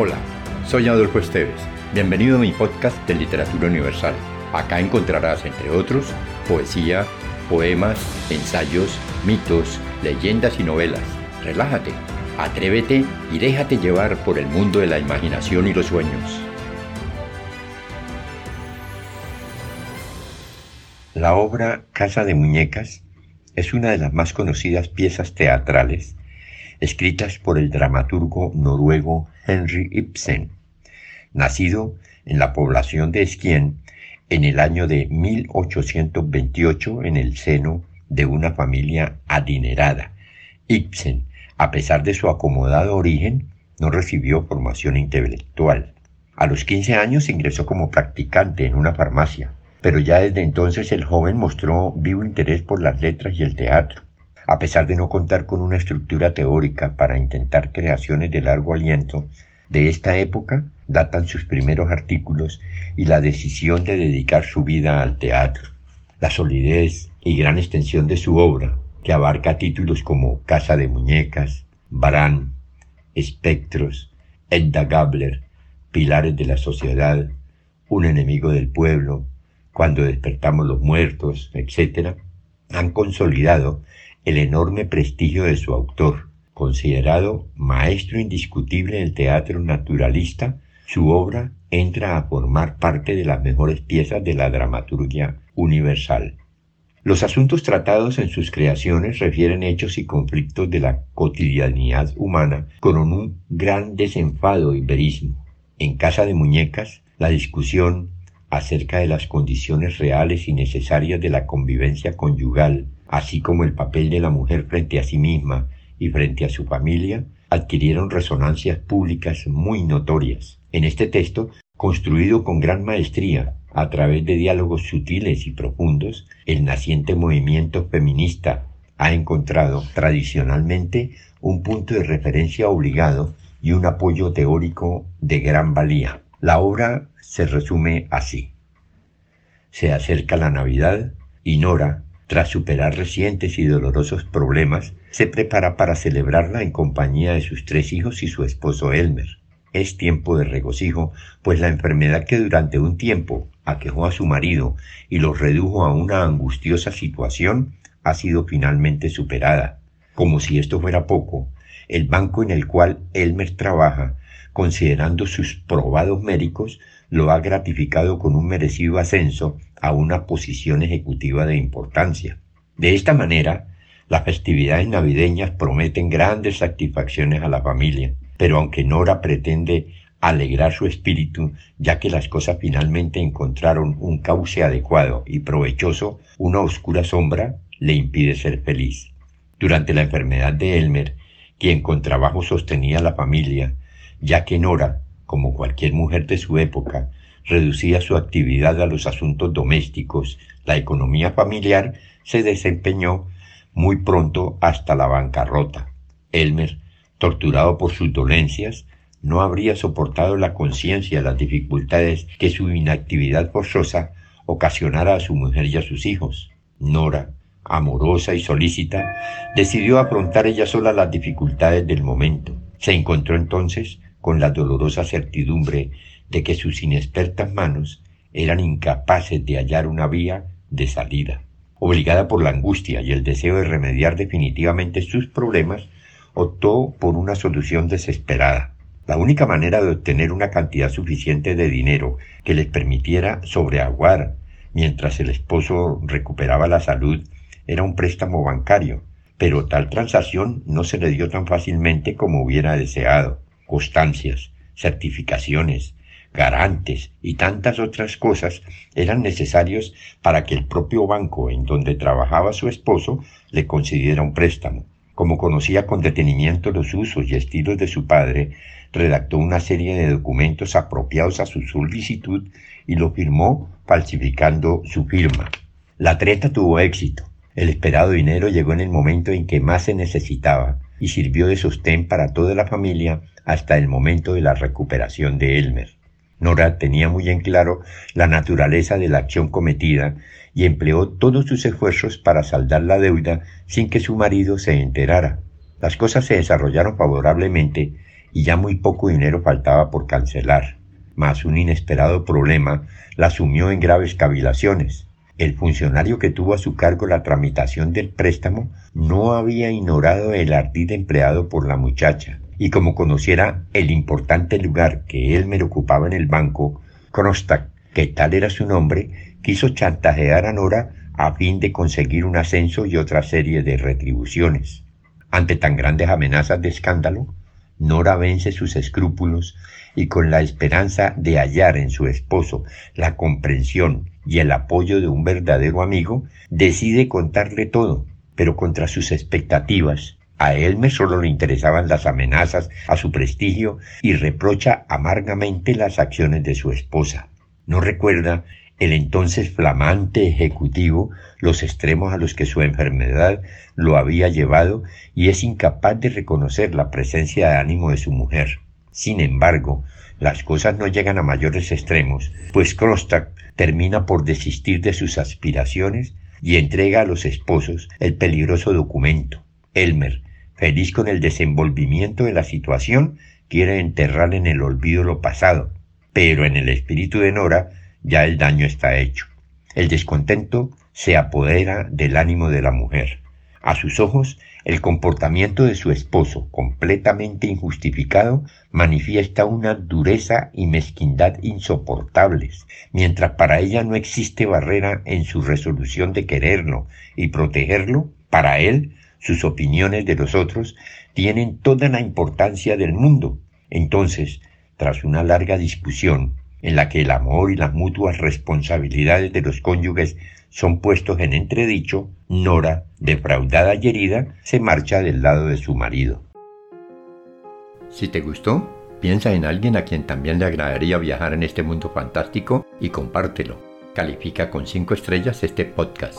Hola, soy Adolfo Esteves. Bienvenido a mi podcast de Literatura Universal. Acá encontrarás, entre otros, poesía, poemas, ensayos, mitos, leyendas y novelas. Relájate, atrévete y déjate llevar por el mundo de la imaginación y los sueños. La obra Casa de Muñecas es una de las más conocidas piezas teatrales escritas por el dramaturgo noruego Henry Ibsen, nacido en la población de Skien en el año de 1828 en el seno de una familia adinerada. Ibsen, a pesar de su acomodado origen, no recibió formación intelectual. A los 15 años ingresó como practicante en una farmacia, pero ya desde entonces el joven mostró vivo interés por las letras y el teatro. A pesar de no contar con una estructura teórica para intentar creaciones de largo aliento, de esta época datan sus primeros artículos y la decisión de dedicar su vida al teatro. La solidez y gran extensión de su obra, que abarca títulos como Casa de Muñecas, Barán, Espectros, Edda Gabler, Pilares de la Sociedad, Un enemigo del pueblo, Cuando despertamos los muertos, etc., han consolidado el enorme prestigio de su autor. Considerado maestro indiscutible del teatro naturalista, su obra entra a formar parte de las mejores piezas de la dramaturgia universal. Los asuntos tratados en sus creaciones refieren hechos y conflictos de la cotidianidad humana con un gran desenfado y verismo. En Casa de Muñecas, la discusión acerca de las condiciones reales y necesarias de la convivencia conyugal así como el papel de la mujer frente a sí misma y frente a su familia, adquirieron resonancias públicas muy notorias. En este texto, construido con gran maestría a través de diálogos sutiles y profundos, el naciente movimiento feminista ha encontrado tradicionalmente un punto de referencia obligado y un apoyo teórico de gran valía. La obra se resume así. Se acerca la Navidad y Nora, tras superar recientes y dolorosos problemas, se prepara para celebrarla en compañía de sus tres hijos y su esposo Elmer. Es tiempo de regocijo, pues la enfermedad que durante un tiempo aquejó a su marido y los redujo a una angustiosa situación ha sido finalmente superada. Como si esto fuera poco, el banco en el cual Elmer trabaja, considerando sus probados médicos, lo ha gratificado con un merecido ascenso a una posición ejecutiva de importancia. De esta manera, las festividades navideñas prometen grandes satisfacciones a la familia, pero aunque Nora pretende alegrar su espíritu, ya que las cosas finalmente encontraron un cauce adecuado y provechoso, una oscura sombra le impide ser feliz. Durante la enfermedad de Elmer, quien con trabajo sostenía a la familia, ya que Nora, como cualquier mujer de su época, reducía su actividad a los asuntos domésticos, la economía familiar se desempeñó muy pronto hasta la bancarrota. Elmer, torturado por sus dolencias, no habría soportado la conciencia de las dificultades que su inactividad forzosa ocasionara a su mujer y a sus hijos. Nora, amorosa y solícita, decidió afrontar ella sola las dificultades del momento. Se encontró entonces con la dolorosa certidumbre de que sus inexpertas manos eran incapaces de hallar una vía de salida. Obligada por la angustia y el deseo de remediar definitivamente sus problemas, optó por una solución desesperada. La única manera de obtener una cantidad suficiente de dinero que les permitiera sobreaguar mientras el esposo recuperaba la salud era un préstamo bancario, pero tal transacción no se le dio tan fácilmente como hubiera deseado. Constancias, certificaciones, garantes y tantas otras cosas eran necesarios para que el propio banco en donde trabajaba su esposo le concediera un préstamo. Como conocía con detenimiento los usos y estilos de su padre, redactó una serie de documentos apropiados a su solicitud y lo firmó falsificando su firma. La treta tuvo éxito. El esperado dinero llegó en el momento en que más se necesitaba y sirvió de sostén para toda la familia hasta el momento de la recuperación de Elmer. Nora tenía muy en claro la naturaleza de la acción cometida y empleó todos sus esfuerzos para saldar la deuda sin que su marido se enterara. Las cosas se desarrollaron favorablemente y ya muy poco dinero faltaba por cancelar. Mas un inesperado problema la sumió en graves cavilaciones. El funcionario que tuvo a su cargo la tramitación del préstamo no había ignorado el ardid empleado por la muchacha, y como conociera el importante lugar que él me ocupaba en el banco, Krostak, que tal era su nombre, quiso chantajear a Nora a fin de conseguir un ascenso y otra serie de retribuciones. Ante tan grandes amenazas de escándalo, Nora vence sus escrúpulos y con la esperanza de hallar en su esposo la comprensión y el apoyo de un verdadero amigo, decide contarle todo, pero contra sus expectativas. A él me solo le interesaban las amenazas a su prestigio y reprocha amargamente las acciones de su esposa. No recuerda el entonces flamante ejecutivo los extremos a los que su enfermedad lo había llevado y es incapaz de reconocer la presencia de ánimo de su mujer. Sin embargo, las cosas no llegan a mayores extremos, pues Krostak termina por desistir de sus aspiraciones y entrega a los esposos el peligroso documento. Elmer, feliz con el desenvolvimiento de la situación, quiere enterrar en el olvido lo pasado, pero en el espíritu de Nora ya el daño está hecho. El descontento se apodera del ánimo de la mujer. A sus ojos, el comportamiento de su esposo, completamente injustificado, manifiesta una dureza y mezquindad insoportables, mientras para ella no existe barrera en su resolución de quererlo y protegerlo, para él sus opiniones de los otros tienen toda la importancia del mundo. Entonces, tras una larga discusión, en la que el amor y las mutuas responsabilidades de los cónyuges son puestos en entredicho, Nora, defraudada y herida, se marcha del lado de su marido. Si te gustó, piensa en alguien a quien también le agradaría viajar en este mundo fantástico y compártelo. Califica con 5 estrellas este podcast.